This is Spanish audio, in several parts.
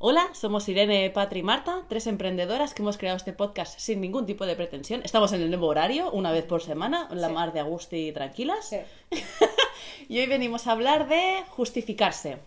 Hola, somos Irene, Patri y Marta, tres emprendedoras que hemos creado este podcast sin ningún tipo de pretensión. Estamos en el nuevo horario, una vez por semana, en la Sí. mar de Agusti y tranquilas. Sí. y hoy venimos a hablar de justificarse.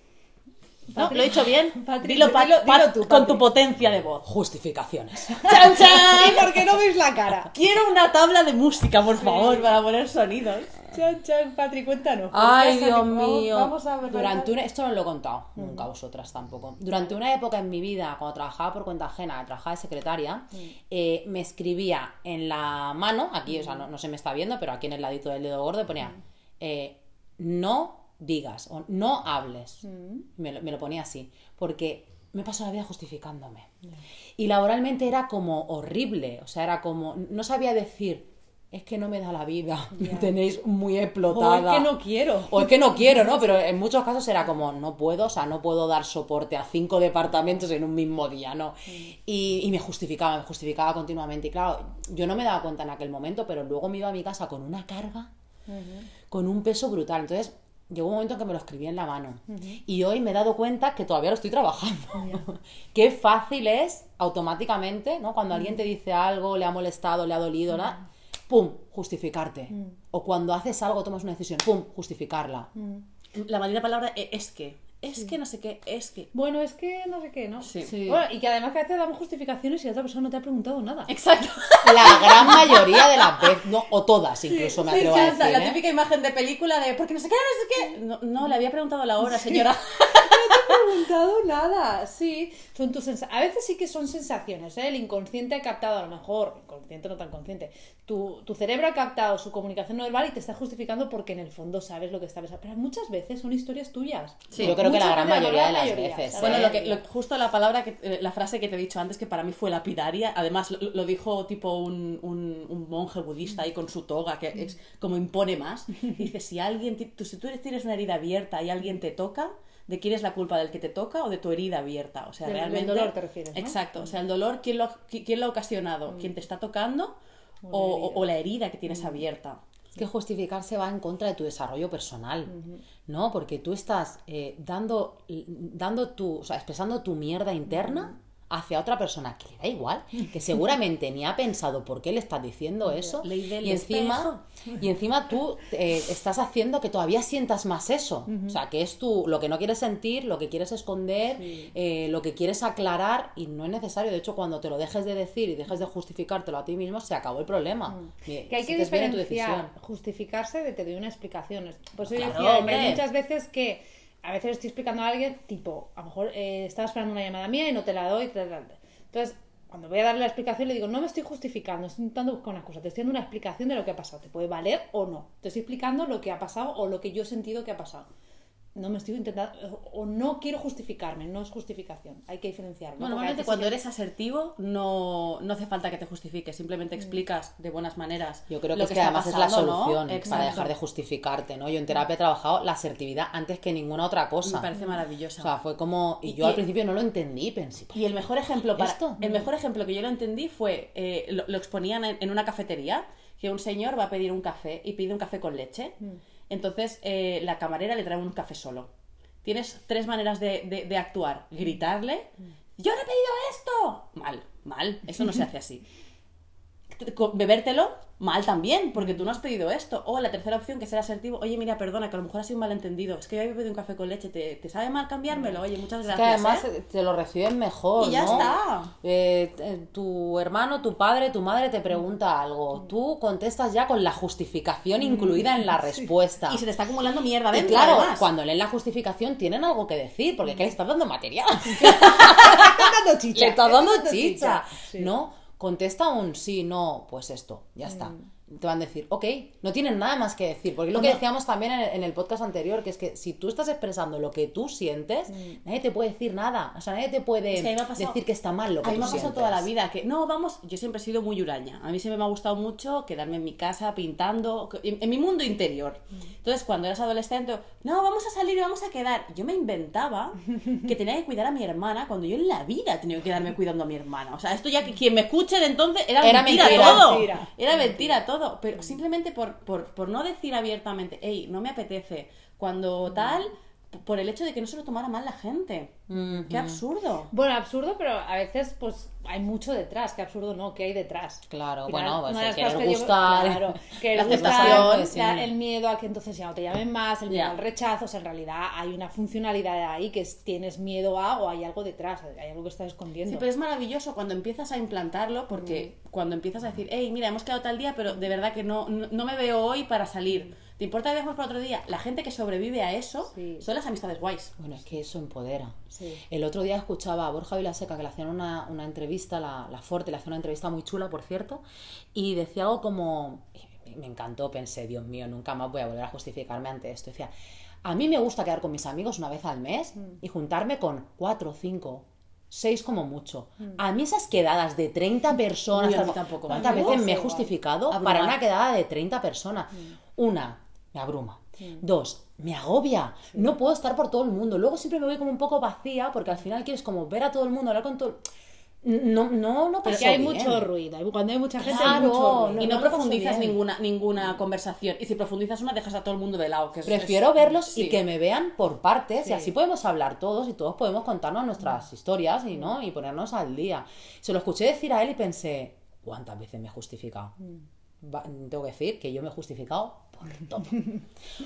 ¿No? Patri- ¿Lo he dicho bien? Patri, dilo, Pa- dilo- Pa- dilo tú, con tu potencia de voz. Justificaciones. ¡Chan, chan! ¿Y por qué no veis la cara? Quiero una tabla de música, por favor, para poner sonidos. Chan, chan, Patri, cuéntanos. ¿por qué Ay? Dios mío. Vamos a ver. Durante una... Esto no lo he contado, nunca a vosotras tampoco. Durante una época en mi vida, cuando trabajaba por cuenta ajena, trabajaba de secretaria, eh, me escribía en la mano, aquí, o sea, no, no se me está viendo, pero aquí en el ladito del dedo gordo ponía, eh, no digas o no hables. Me, lo, me lo ponía así, porque me paso la vida justificándome. Y laboralmente era como horrible, o sea, era como, no sabía decir, es que no me da la vida, me tenéis muy O explotada. es que no quiero. O es que no quiero, ¿no? Pero en muchos casos era como, no puedo, o sea, no puedo dar soporte a cinco departamentos en un mismo día, ¿no? Y, y me justificaba, me justificaba continuamente. Y claro, yo no me daba cuenta en aquel momento, pero luego me iba a mi casa con una carga, con un peso brutal. Entonces, llegó un momento en que me lo escribí en la mano. Y hoy me he dado cuenta que todavía lo estoy trabajando. Qué fácil es automáticamente, ¿no? Cuando alguien te dice algo, le ha molestado, le ha dolido, nada, ¡pum! Justificarte. O cuando haces algo, tomas una decisión, ¡pum! Justificarla. La maldita palabra e- es que. Es que no sé qué, es que. Bueno, es que no sé qué, ¿no? Sí. Sí. Bueno, y que además que a veces damos justificaciones y la otra persona no te ha preguntado nada. Exacto. La gran mayoría de las veces, no, o todas incluso me Me atrevo a decir. la ¿eh? típica imagen de película de porque no sé qué, no sé qué. No, no, le había preguntado la hora, señora. preguntado nada, sí. Son tus sensa- A veces sí que son sensaciones, ¿eh? El inconsciente ha captado, a lo mejor, inconsciente no tan consciente, tu, tu cerebro ha captado su comunicación no verbal y te está justificando porque en el fondo sabes lo que está pensando. Pero muchas veces son historias tuyas. Sí, Yo creo que la gran mayoría de las mayoría, veces. la Bueno, ¿eh? lo que, lo- justo la palabra, que, eh, la frase que te he dicho antes, que para mí fue lapidaria, además lo, lo dijo tipo un, un- un monje budista ahí con su toga, que es como impone más. Dice, si alguien, tú, si tú tienes una herida abierta y alguien te toca, ¿de quién es la culpa? ¿Del que te toca o de tu herida abierta? O sea, Del- del realmente... dolor te refieres, ¿no? Exacto, o sea, el dolor, ¿quién lo, qui- quién lo ha ocasionado? ¿Quién te está tocando o, o- o la herida que tienes abierta? Es que justificarse va en contra de tu desarrollo personal, ¿no? Porque tú estás eh, dando, dando tu, o sea, expresando tu mierda interna hacia otra persona que le da igual, que seguramente ni ha pensado por qué le estás diciendo eso, Ley del y encima, y encima tú eh, estás haciendo que todavía sientas más eso, o sea, que es tú lo que no quieres sentir, lo que quieres esconder, eh, lo que quieres aclarar y no es necesario. De hecho, cuando te lo dejes de decir y dejes de justificártelo a ti mismo, se acabó el problema. Que hay que diferenciar justificarse de te doy una explicación. Por eso yo Claro, decía que hombre. hay muchas veces que a veces estoy explicando a alguien, tipo, a lo mejor eh, estaba esperando una llamada mía y no te la doy. Entonces, cuando voy a darle la explicación, le digo, no me estoy justificando, estoy intentando buscar una excusa, te estoy dando una explicación de lo que ha pasado. Te puede valer o no. Te estoy explicando lo que ha pasado o lo que yo he sentido que ha pasado. No me estoy intentando, o no quiero justificarme, no es justificación. Hay que diferenciar. ¿no? Bueno, Porque a normalmente cuando eres asertivo no, no hace falta que te justifiques, simplemente explicas de buenas maneras. Yo creo que, lo es que está además es la pasando, ¿no? solución para dejar de justificarte, ¿no? Yo en terapia he trabajado la asertividad antes que ninguna otra Me cosa. parece maravillosa. O sea, fue como... Y Y- yo y- al principio no lo entendí, pensé... Y el mejor ejemplo para ¿Esto? el mejor ejemplo que yo lo entendí fue eh, lo, lo exponían en, en una cafetería que un señor va a pedir un café y pide un café con leche. Entonces eh, la camarera le trae un café solo. Tienes tres maneras de, de- de actuar: gritarle, ¡Yo no he pedido esto! Mal, mal. Eso no se hace así. Bebértelo, mal también, porque tú no has pedido esto. O la tercera opción, que es ser asertivo, oye, mira, perdona, que a lo mejor ha sido un malentendido. Es que yo había pedido un café con leche, ¿te, te sabe mal cambiármelo? Oye, muchas Es gracias. que además ¿eh?". eh, te lo reciben mejor, Y ya ¿no? está. Eh, tu hermano, tu padre, tu madre te pregunta algo. Tú contestas ya con la justificación incluida en la respuesta. Y se te está acumulando mierda Y dentro, claro, además. cuando leen la justificación tienen algo que decir, porque ¿qué le estás dando material? Dando chicha. Le estás dando chicha. Sí. No, contesta un sí, no, pues esto, ya está. Te van a decir, ok, no tienen nada más que decir, porque es lo que decíamos también en el, podcast anterior, que es que si tú estás expresando lo que tú sientes, nadie te puede decir nada, o sea, nadie te puede Es que pasado- decir que está mal lo que A mí me ha pasado toda la vida que, no, vamos, yo siempre he sido muy huraña. A mí siempre me ha gustado mucho quedarme en mi casa pintando, en, en mi mundo interior. Entonces, cuando eras adolescente, no, vamos a salir y vamos a quedar. Yo me inventaba que tenía que cuidar a mi hermana cuando yo en la vida he tenido que quedarme cuidando a mi hermana. O sea, esto ya que quien me escuche de entonces era, Era mentira, mentira. todo. Mentira. Era mentira todo. Pero simplemente por, por, por no decir abiertamente, hey, no me apetece, cuando tal, p- por el hecho de que no se lo tomara mal la gente. Qué absurdo. Bueno, absurdo, pero a veces pues hay mucho detrás. Qué absurdo no, ¿qué hay detrás? Claro, Al bueno, final, pues una de el las querer cosas que yo- gustar, claro, que la aceptación, el miedo a que entonces ya no te llamen más, el miedo al rechazo, o sea, en realidad hay una funcionalidad ahí que es, tienes miedo a o hay algo detrás, hay algo que estás escondiendo. Sí, pero es maravilloso cuando empiezas a implantarlo, porque cuando empiezas a decir, hey, mira, hemos quedado tal día, pero de verdad que no, no, no me veo hoy para salir. ¿Te importa que dejemos para otro día? La gente que sobrevive a eso Sí. son las amistades guays. Bueno, es que eso empodera. Sí. El otro día escuchaba a Borja Vilaseca que le hacían una, una entrevista, la, la Forte, le hacía una entrevista muy chula, por cierto, y decía algo como, y me encantó, pensé, Dios mío, nunca más voy a volver a justificarme ante esto. Decía, a mí me gusta quedar con mis amigos una vez al mes y juntarme con cuatro, cinco, seis como mucho. A mí esas quedadas de 30 personas, Uy, tampoco. ¿cuántas veces me he justificado Abrumar. para una quedada de 30 personas? Una, me abruma. Dos, me agobia. No puedo estar por todo el mundo. Luego siempre me voy como un poco vacía porque al final quieres como ver a todo el mundo, hablar con todo. No, no, no Porque paso hay bien. mucho ruido. Cuando hay mucha gente Claro, hay mucho ruido. Y no, no profundizas ninguna, ninguna conversación. Y si profundizas una, dejas a todo el mundo de lado. Que es- Prefiero es- verlos sí. y que me vean por partes y Sí. así podemos hablar todos y todos podemos contarnos nuestras historias y no y ponernos al día. Se lo escuché decir a él y pensé, ¿cuántas veces me he justificado? Va- tengo que decir que yo me he justificado por todo.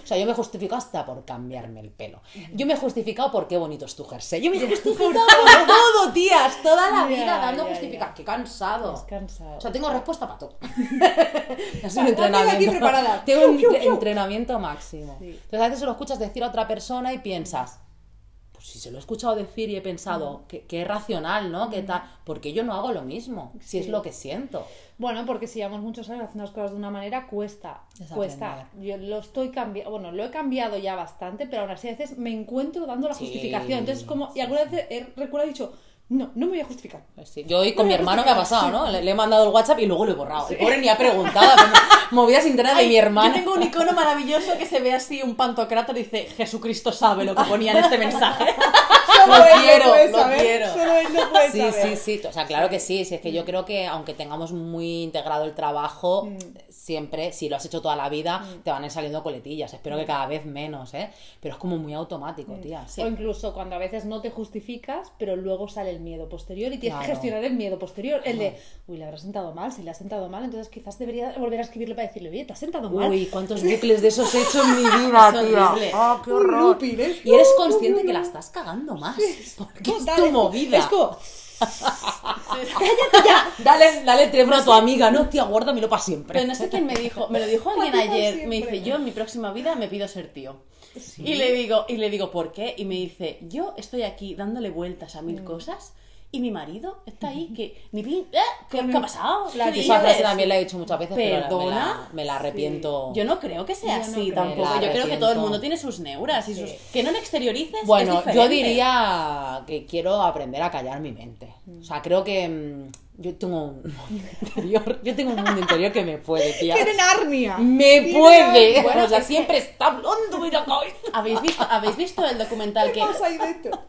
O sea, yo me he justificado hasta por cambiarme el pelo. Yo me he justificado por qué bonito es tu jersey. Yo me he justificado por todo, tías, toda la vida dando ya, ya. Qué cansado. Es cansado. O sea, tengo respuesta para todo. es un aquí preparada. Tengo un entrenamiento máximo. Sí. Entonces a veces se lo escuchas decir a otra persona y piensas, pues si se lo he escuchado decir y he pensado, Mm. que, que es racional, ¿no? Que tal, porque yo no hago lo mismo, si es lo que siento. Bueno, porque si llevamos muchos años haciendo las cosas de una manera, cuesta. Es cuesta. Yo lo estoy cambiando, bueno, lo he cambiado ya bastante, pero aún así a veces me encuentro dando la Sí, justificación. Entonces, como, y alguna vez he, recuerdo he dicho, no, no me voy a justificar. Sí, Yo hoy con mi hermano me ha pasado, ¿no? Le, le he mandado el WhatsApp y luego lo he borrado. El pobre ni ha preguntado. movidas internas de mi hermano. Yo tengo un icono maravilloso que se ve así, un pantocrátor y dice, Jesucristo sabe lo que ponía en este mensaje. Lo Solo él quiero, puede lo saber, quiero. Solo él lo puede Sí, saber. sí, sí. O sea, claro que sí. Si es que yo creo que aunque tengamos muy integrado el trabajo, Mm. siempre, si lo has hecho toda la vida, te van a ir saliendo coletillas. Espero que cada vez menos, ¿eh? Pero es como muy automático, tía. O incluso cuando a veces no te justificas, pero luego sale el miedo posterior y tienes que gestionar el miedo posterior. El de, uy, le habrá sentado mal, si le ha sentado mal, entonces quizás debería volver a escribirle para decirle, oye, te has sentado mal. Uy, cuántos bucles de esos he hecho en mi vida, Es tía. Ah, qué horror. Y eres consciente que la estás cagando más. Porque No, es dale, tu movida. Es como, Dale, dale el teléfono a tu amiga, no, tía, guárdamelo para siempre. Pero no sé quién me dijo, me lo dijo alguien ayer, me dice, yo en mi próxima vida me pido ser tío. Y le digo, y le digo, ¿por qué? Y me dice, yo estoy aquí dándole vueltas a mil Mm. cosas y mi marido está ahí que ni ¿eh? ¿Qué, ha pasado? la ¿Qué Esa frase también la he dicho muchas veces, pero me la, ¿Perdona? me la arrepiento. Yo no creo que sea Yo no así creo. tampoco. Yo creo que todo el mundo tiene sus neuras y sus... Que no lo exteriorices es Bueno, yo diría que quiero aprender a callar mi mente. O sea, creo que mm, yo tengo un mundo interior, yo tengo un mundo interior que me puede, tía. tienen arnia. Me puede. arnia. o sea, siempre está hablando la cabeza. ¿Habéis visto, ¿Habéis visto el documental que...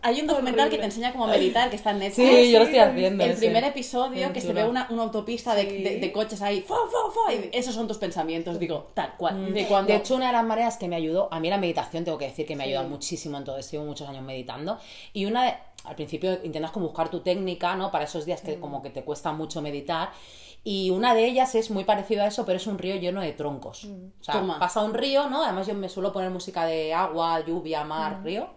Hay un documental que te enseña cómo meditar, que está en Netflix. Sí, yo lo estoy sí, haciendo. El ese. primer episodio que se ve una, una autopista de, Sí. de- de coches ahí, ¡fo, fo, fo! y esos son tus pensamientos, digo, tal cual. De cuando... De hecho, una de las maneras que me ayudó, a mí la meditación, tengo que decir que me ha Sí. ayudado muchísimo en todo esto, llevo muchos años meditando. Y una de, al principio intentas como buscar tu técnica, ¿no? Para esos días Mm. que como que te cuesta mucho meditar. Y una de ellas es muy parecido a eso, pero es un río lleno de troncos. Mm. O sea, Toma. pasa un río, ¿no? Además yo me suelo poner música de agua, lluvia, Mm. mar, río.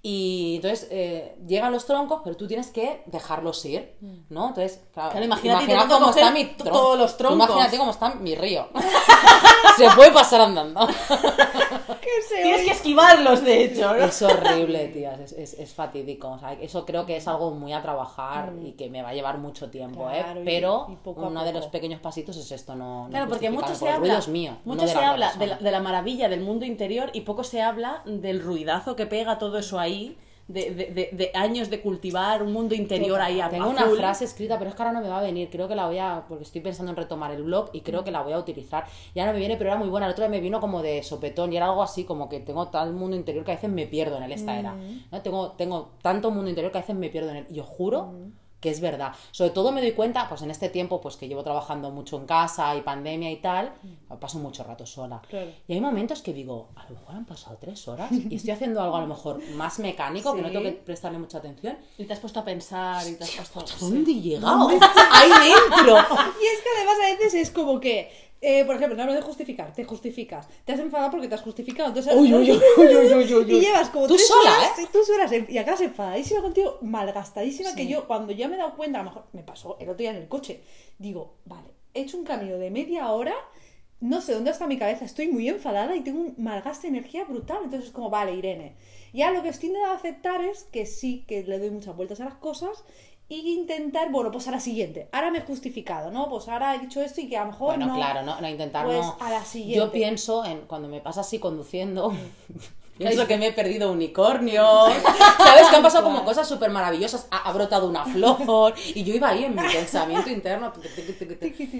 Y entonces eh, llegan los troncos, pero tú tienes que dejarlos ir, ¿no? Entonces, claro, Claro, imagínate cómo está mi tronco. todos los troncos. Imagínate cómo está mi río. Se puede pasar andando. ¿Qué se Tienes que esquivarlos, de hecho, ¿no? Es horrible, tías, es, es, es fatídico. O sea, eso creo que es algo muy a trabajar y que me va a llevar mucho tiempo, Claro, ¿eh? Pero y poco a uno de los pequeños pasitos es esto, no, no Claro, porque mucho se habla, ruido es mío, mucho no de se habla de la, de la maravilla del mundo interior y poco se habla del ruidazo que pega todo eso ahí, de, de- de- de años de cultivar un mundo interior ahí a Tengo una frase escrita, pero es que ahora no me va a venir. Creo que la voy a. Porque estoy pensando en retomar el blog y creo que la voy a utilizar. Ya no me viene, pero era muy buena. El otro día me vino como de sopetón y era algo así, como que tengo tal mundo interior que a veces me pierdo en él. Esta era. ¿no? Tengo, tengo tanto mundo interior que a veces me pierdo en él. Y os juro que es verdad. Sobre todo me doy cuenta, pues en este tiempo, pues que llevo trabajando mucho en casa y pandemia y tal, paso mucho rato sola. Claro. Y hay momentos que digo, a lo mejor han pasado tres horas y estoy haciendo algo a lo mejor más mecánico, que no tengo que prestarle mucha atención. Y te has puesto a pensar y te has puesto... ¿Dónde he llegado? Ahí dentro. Y es que además a veces es como que, eh, por ejemplo, no hablo de justificar, te justificas. Te has enfadado porque te has justificado. Entonces, Uy, uy. Y llevas como Tú tres sola, horas, ¿eh? tú solas, en- y acabas enfadadísima contigo, malgastadísima, que yo cuando ya me he dado cuenta, a lo mejor me pasó el otro día en el coche, digo, vale, he hecho un camino de media hora, no sé dónde está mi cabeza, estoy muy enfadada y tengo un malgaste de energía brutal. Entonces es como, vale, Irene. Ya lo que estoy intentando aceptar es que sí, que le doy muchas vueltas a las cosas y intentar, bueno, pues a la siguiente. Ahora me he justificado, ¿no? Pues ahora he dicho esto y que a lo mejor Bueno, no. claro, no, no intentar Pues no. a la siguiente. Yo pienso en cuando me pasa así conduciendo. Pienso que me he perdido unicornios. ¿Sabes? Que han pasado como cosas súper maravillosas. Ha, ha brotado una flor. Y yo iba ahí en mi pensamiento interno.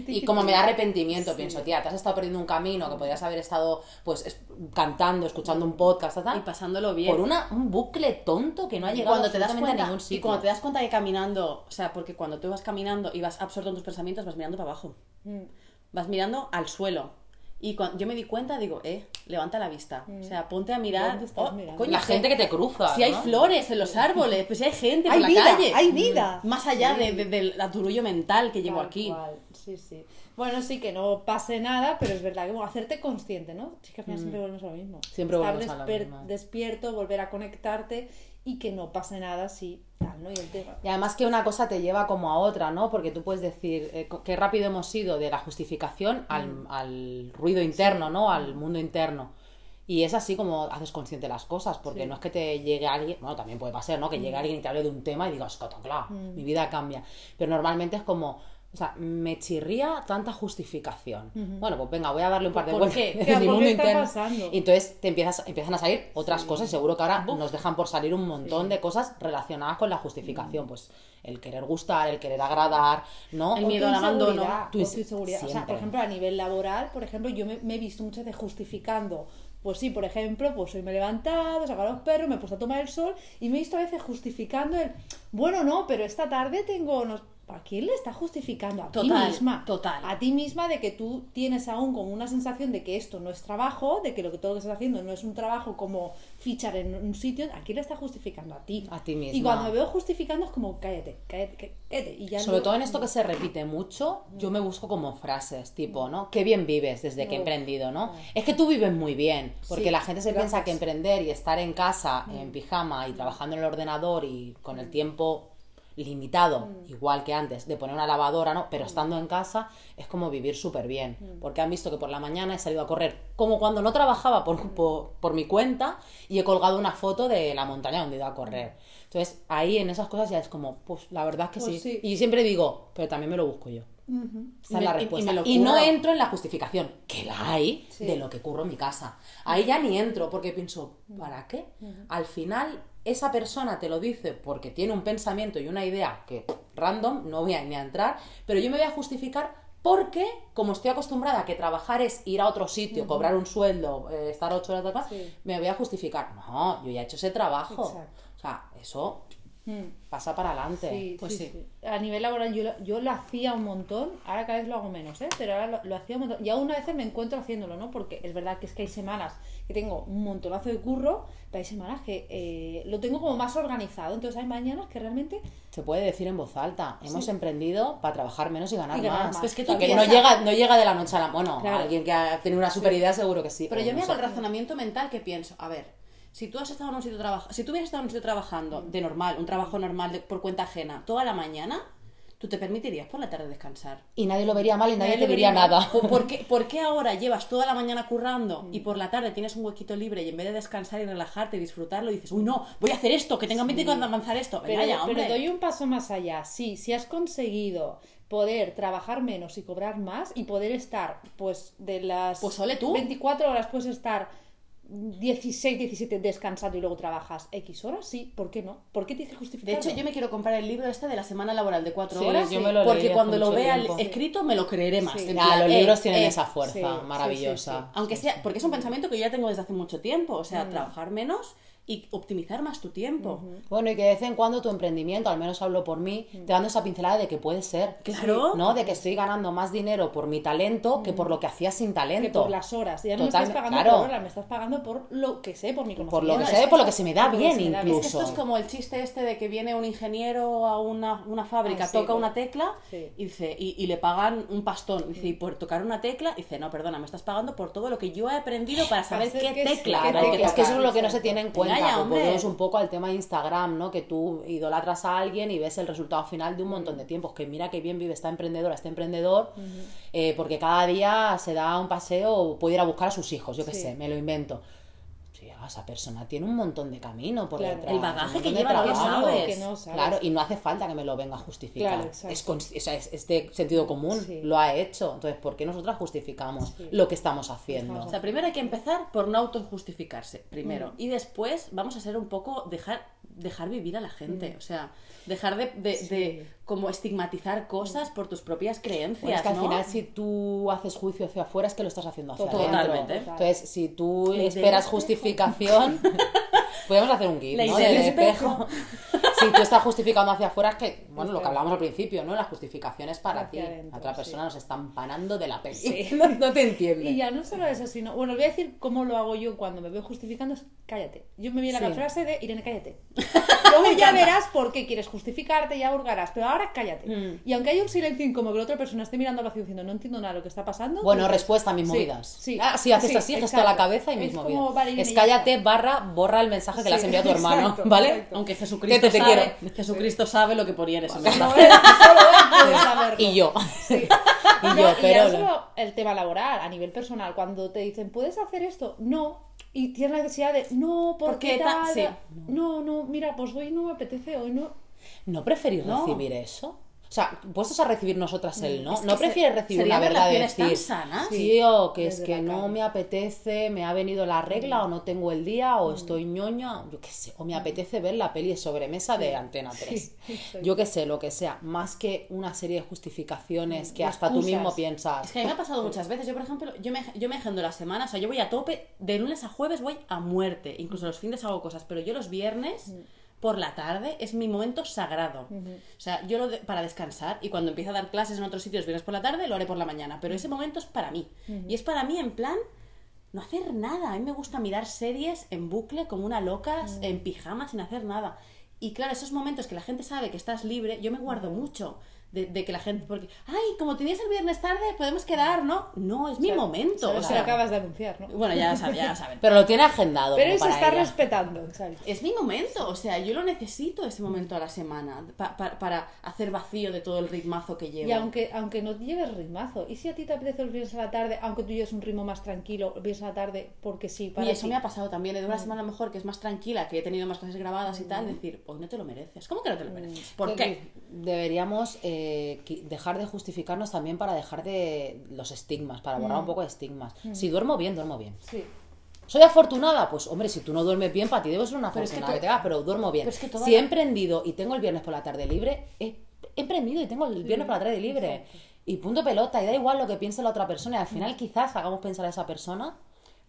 Y como me da arrepentimiento, pienso, tía, te has estado perdiendo un camino que podrías haber estado pues es- cantando, escuchando un podcast, tal, tal, Y pasándolo bien. por una, un bucle tonto que no ha llegado cuando te das cuenta a ningún sitio. y cuando te das cuenta que caminando o sea porque cuando tú vas caminando y vas absorto en tus pensamientos vas mirando para abajo Mm. vas mirando al suelo y cuando yo me di cuenta digo eh levanta la vista o sea ponte a mirar ¿Dónde estás oh, mirando? coño, La gente que te cruza. si hay flores en los árboles pues si hay gente por Hay la vida, calle hay vida. más allá de- de- del aturullo mental que llevo Tal aquí cual, Sí, sí. Bueno, sí que no pase nada, pero es verdad que bueno, hacerte consciente, ¿no? Sí que al final siempre volvemos a lo mismo. Mm. Siempre Estar volvemos a lo desper- mismo. despierto, volver a conectarte y que no pase nada si tal, ¿no? Y el tema. Y además que una cosa te lleva como a otra, ¿no? Porque tú puedes decir eh, qué rápido hemos ido de la justificación al, Mm. al ruido interno, ¿no? Al mundo interno. Y es así como haces consciente las cosas, porque Sí. Mm. no es que te llegue alguien, bueno, también puede pasar, ¿no? Que llegue alguien y te hable de un tema y digas, "Cota, claro, mi vida cambia. Pero normalmente es como, o sea, me chirría tanta justificación. Bueno, pues venga, voy a darle un par de ¿Por vueltas Claro, mi ¿por qué mundo está interno. pasando? Y entonces te empiezas, empiezan a salir otras cosas y seguro que ahora nos dejan por salir un montón de cosas relacionadas con la justificación. Pues el querer gustar, el querer agradar, ¿no? El miedo al abandono. Tu inseguridad. O sea, por ejemplo, a nivel laboral, por ejemplo, yo me, me he visto muchas veces justificando. Pues sí, por ejemplo, pues hoy me he levantado, he sacado a los perros, me he puesto a tomar el sol y me he visto a veces justificando el, bueno, no, pero esta tarde tengo... no- ¿A quién le está justificando? A ti misma. total. A ti misma de que tú tienes aún como una sensación de que esto no es trabajo, de que lo que todo lo que estás haciendo no es un trabajo como fichar en un sitio. ¿A quién le está justificando? A ti. A ti misma. Y cuando me veo justificando es como, cállate, cállate, cállate. Y ya Sobre no- todo en esto que se repite mucho, yo me busco como frases, tipo, ¿no? Qué bien vives desde que he No. emprendido, ¿no? Es que tú vives muy bien, porque Sí, la gente se gracias. piensa que emprender y estar en casa, en pijama y trabajando en el ordenador y con el tiempo limitado, igual que antes, de poner una lavadora, ¿no? Pero estando en casa es como vivir súper bien, porque han visto que por la mañana he salido a correr, como cuando no trabajaba por, por, por mi cuenta y he colgado una foto de la montaña donde he ido a correr. Entonces ahí en esas cosas ya es como, pues la verdad es que Pues sí. sí. Y siempre digo, pero también me lo busco yo. Esa Y es la y- y respuesta. Y, lo no entro en la justificación, que la hay, Sí. de lo que curro en mi casa. Ahí ya ni entro, porque pienso, ¿para qué? Al final, esa persona te lo dice porque tiene un pensamiento y una idea que random, no voy a ni a entrar, pero yo me voy a justificar porque, como estoy acostumbrada a que trabajar es ir a otro sitio, cobrar un sueldo, eh, estar ocho horas, tal, Sí. me voy a justificar. No, yo ya he hecho ese trabajo. Exacto. O sea, eso. Pasa para adelante. Sí, pues sí, sí. sí. A nivel laboral yo, lo- yo lo hacía un montón, ahora cada vez lo hago menos, ¿eh? pero ahora lo, lo hacía un montón. Y aún a veces me encuentro haciéndolo, ¿no? Porque es verdad que es que hay semanas que tengo un montonazo de curro, pero hay semanas que eh, lo tengo como más organizado. Entonces hay mañanas que realmente Se puede decir en voz alta. Hemos emprendido para trabajar menos y ganar Y ganar más. más. Pues que tú no llega, no llega de la noche a la... Bueno, Claro. alguien que ha tenido una super idea seguro que sí. Pero yo me no hago sé. el razonamiento mental que pienso, a ver, si tú has estado en un sitio trabajando, si tú hubieras estado en un sitio trabajando de normal, un trabajo normal de- por cuenta ajena, toda la mañana, tú te permitirías por la tarde descansar. Y nadie lo vería mal y nadie Nadie te vería nada. ¿Por, por qué, por qué ahora llevas toda la mañana currando y por la tarde tienes un huequito libre y en vez de descansar y relajarte y disfrutarlo dices, uy no, voy a hacer esto, que tengo en mente que avanzar esto? Venga Pero, ya, hombre. pero doy un paso más allá. Sí, si has conseguido poder trabajar menos y cobrar más y poder estar, pues, de las Pues ole tú. 24 horas puedes estar 16, 17 descansando y luego trabajas X horas, sí, ¿por qué no? ¿Por qué tienes que De justificarlo? hecho, yo me quiero comprar el libro este de la semana laboral de cuatro Sí, horas, yo me lo porque cuando lo vea tiempo. escrito me lo creeré más. Sí. Los eh, libros tienen eh, esa fuerza sí, sí, maravillosa. sí, Aunque sea, porque es un pensamiento que yo ya tengo desde hace mucho tiempo, o sea, trabajar menos y optimizar más tu tiempo. Bueno, y que de vez en cuando tu emprendimiento, al menos hablo por mí, te dando esa pincelada de que puede ser. Claro. ¿No? De que estoy ganando más dinero por mi talento que por lo que hacía sin Que talento. por las horas. Ya no me Total- estás pagando claro. por horas, me estás pagando por lo que sé, por mi conocimiento. Por lo que sé, que por lo que se me da que bien me incluso. Es que esto es como el chiste este de que viene un ingeniero a una, una fábrica, Ah, sí, toca una tecla sí. y, dice, y, y le pagan un pastón. Y dice, y por tocar una tecla, dice, no, perdona, me estás pagando por todo lo que yo he aprendido para saber qué que tecla. qué Claro, que es que eso es tocar". lo que no se tiene en cuenta. Pues volvemos un poco al tema de Instagram, ¿no? Que tú idolatras a alguien y ves el resultado final de un montón de tiempos. Que mira qué bien vive esta emprendedora, este emprendedor, eh, porque cada día se da un paseo o puede ir a buscar a sus hijos, yo qué Sí. sé, me lo invento. Sí, esa persona tiene un montón de camino por Claro. detrás. El bagaje que lleva no lo trabajo. sabes. Que no sabes. Claro, y no hace falta que me lo venga a justificar. Claro, exacto. es, con- o sea, es, es de sentido común, Sí. lo ha hecho. Entonces, ¿por qué nosotras justificamos Sí. lo que estamos haciendo? O sea, primero hay que empezar por no autojustificarse, primero. Y después vamos a ser un poco dejar, dejar vivir a la gente. O sea, dejar de, de, de como estigmatizar cosas por tus propias creencias. Bueno, es que al ¿no? final si tú haces juicio hacia afuera es que lo estás haciendo hacia Totalmente. adentro. Entonces, si tú esperas del podemos hacer un GIF, ¿no? Del del espejo. si tú estás justificando hacia afuera es que, bueno, lo que hablamos al principio, ¿no? La justificación es para ti. Adentro, La otra sí. persona nos está empanando de la peli. Sí. no, no te entiende. Y ya no solo eso, sino. Bueno, os voy a decir cómo lo hago yo cuando me veo justificando: es cállate. Yo me viene la Sí. frase de Irene, cállate. Luego ya verás por qué quieres justificarte, ya hurgarás, pero ahora cállate. Mm. Y aunque haya un silencio incómodo que la otra persona esté mirando al vacío diciendo no entiendo nada de lo que está pasando. Bueno, respuesta a mis sí, movidas. Sí, Ah, si haces sí, así, gesto a la cabeza y mis Es movidas. como, vale, Irene, es cállate, barra, borra el mensaje que le has enviado a tu hermano, exacto, ¿vale? exacto. Aunque Que Jesucristo te, te quiero. Jesucristo sabe lo que ponía en ese mensaje. él, solo él puede saberlo. Y yo. Sí. Y No, yo, y pero... ya solo el tema laboral, a nivel personal, cuando te dicen, ¿puedes hacer esto? No. Y tienes la necesidad de, no, ¿por Porque tal? sí. No, no, mira, pues hoy no me apetece, hoy no. ¿No preferís No. recibir eso? O sea, puestos a recibir nosotras el no. Es que ¿No se- prefieres recibir una verdad de decir, sanas. tío, que es que la no me apetece, me ha venido la regla o no tengo el día o estoy ñoña, yo qué sé, o me apetece ver la peli de sobremesa de Antena 3. exacto. yo qué sé, lo que sea, más que una serie de justificaciones que hasta tú mismo piensas. Es que a mí me ha pasado muchas veces. Yo, por ejemplo, yo me, yo me agendo la semana, o sea, yo voy a tope, de lunes a jueves voy a muerte. Incluso los fines hago cosas, pero yo los viernes por la tarde es mi momento sagrado. O sea, yo lo de- para descansar y cuando empiezo a dar clases en otros sitios viernes por la tarde lo haré por la mañana, pero ese momento es para mí. Y es para mí en plan no hacer nada. A mí me gusta mirar series en bucle como una loca, en pijama, sin hacer nada. Y claro, esos momentos que la gente sabe que estás libre, yo me guardo mucho. De, de que la gente, porque, ay, como tenías el viernes tarde, podemos quedar, ¿no? No, es mi momento. O sea, lo acabas de anunciar, ¿no? Bueno, ya lo saben, ya lo saben. Pero lo tiene agendado. Pero para está ella. respetando, ¿sabes? Es mi momento, o sea, yo lo necesito ese momento a la semana pa- pa- para hacer vacío de todo el ritmazo que llevo. Y aunque, aunque no lleves ritmazo, ¿y si a ti te apetece los viernes a la tarde, aunque tú lleves un ritmo más tranquilo, los viernes a la tarde, porque sí, para Y eso ti? me ha pasado también, de una semana a lo mejor que es más tranquila, que he tenido más clases grabadas y tal, decir, hoy no te lo mereces. ¿Cómo que no te lo mereces? ¿Por qué? Deberíamos eh, qui- dejar de justificarnos también para dejar de los estigmas, para Mm. borrar un poco de estigmas. Si duermo bien, duermo bien. Sí. ¿Soy afortunada? Pues hombre, si tú no duermes bien, para ti debes ser una Pero es que afortunada te pero duermo bien. pero es que toda si he emprendido y tengo el viernes por la tarde libre, he, he emprendido y tengo el viernes por la tarde libre. Y punto pelota, y da igual lo que piense la otra persona, y al final quizás hagamos pensar a esa persona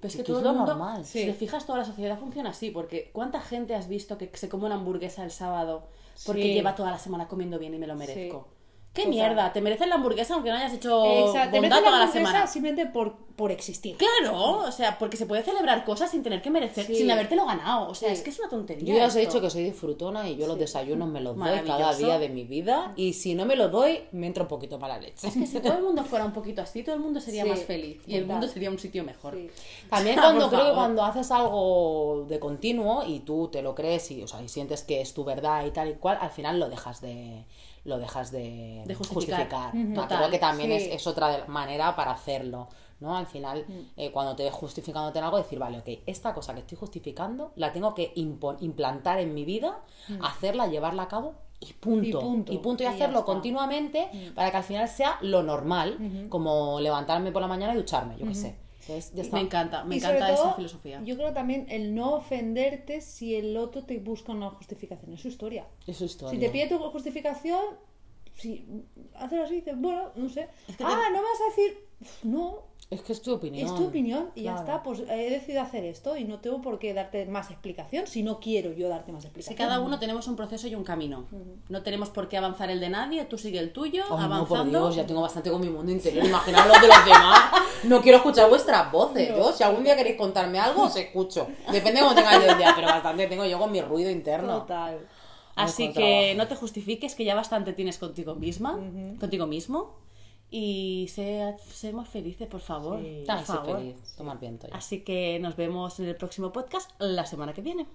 Pero es que que todo es lo mundo, normal. si te fijas, toda la sociedad funciona así, porque ¿cuánta gente has visto que se come una hamburguesa el sábado porque Sí. lleva toda la semana comiendo bien y me lo merezco? ¿Qué mierda? ¿Te mereces la hamburguesa aunque no hayas hecho Exacto, te metes toda la la semana? simplemente por, por existir. Claro, o sea, porque se puede celebrar cosas sin tener que merecer, Sí. sin habértelo ganado. O sea, Sí. es que es una tontería. Yo ya os he dicho que soy disfrutona y yo los desayunos me los doy cada día de mi vida y si no me los doy, me entra un poquito mala leche. Es que si todo el mundo fuera un poquito así, todo el mundo sería más feliz y el mundo sería un sitio mejor. También cuando creo que cuando haces algo de continuo y tú te lo crees y, o sea, y sientes que es tu verdad y tal y cual, al final lo dejas de lo dejas de, De justificar. Total, creo que también sí. es, es otra manera para hacerlo. ¿No? Al final, eh, cuando te ves justificándote en algo, decir, vale, ok, esta cosa que estoy justificando la tengo que implantar en mi vida, hacerla, llevarla a cabo y punto. Y punto. Y punto. Y, hacerlo continuamente para que al final sea lo normal, como levantarme por la mañana y ducharme, yo qué sé. Entonces, ya está. Me encanta, me Y sobre encanta esa filosofía. Yo creo también el no ofenderte si el otro te busca una justificación. Es su historia. Es su historia. Si te pide tu justificación, si haces así, dices, bueno, no sé. Es que ah, te- no me vas a decir No, Es que es tu opinión. es tu opinión y ya Claro. está. Pues he decidido hacer esto y no tengo por qué darte más explicación si no quiero yo darte más Es que explicación. cada uno tenemos un proceso y un camino. No tenemos por qué avanzar el de nadie, tú sigue el tuyo, Ay, no, por avanzando. Dios, ya tengo bastante con mi mundo interior. Imaginaos los de los demás. No quiero escuchar vuestras voces. Yo, si algún día queréis contarme algo, os escucho. Depende de cómo tenga yo el día, pero bastante tengo yo con mi ruido interno. Total. Así que trabajo. no te justifiques, que ya bastante tienes contigo misma, contigo mismo. Y sé, seamos felices, por favor. Sí. Por soy favor. feliz. Tomar viento ya. Así que nos vemos en el próximo podcast la semana que viene.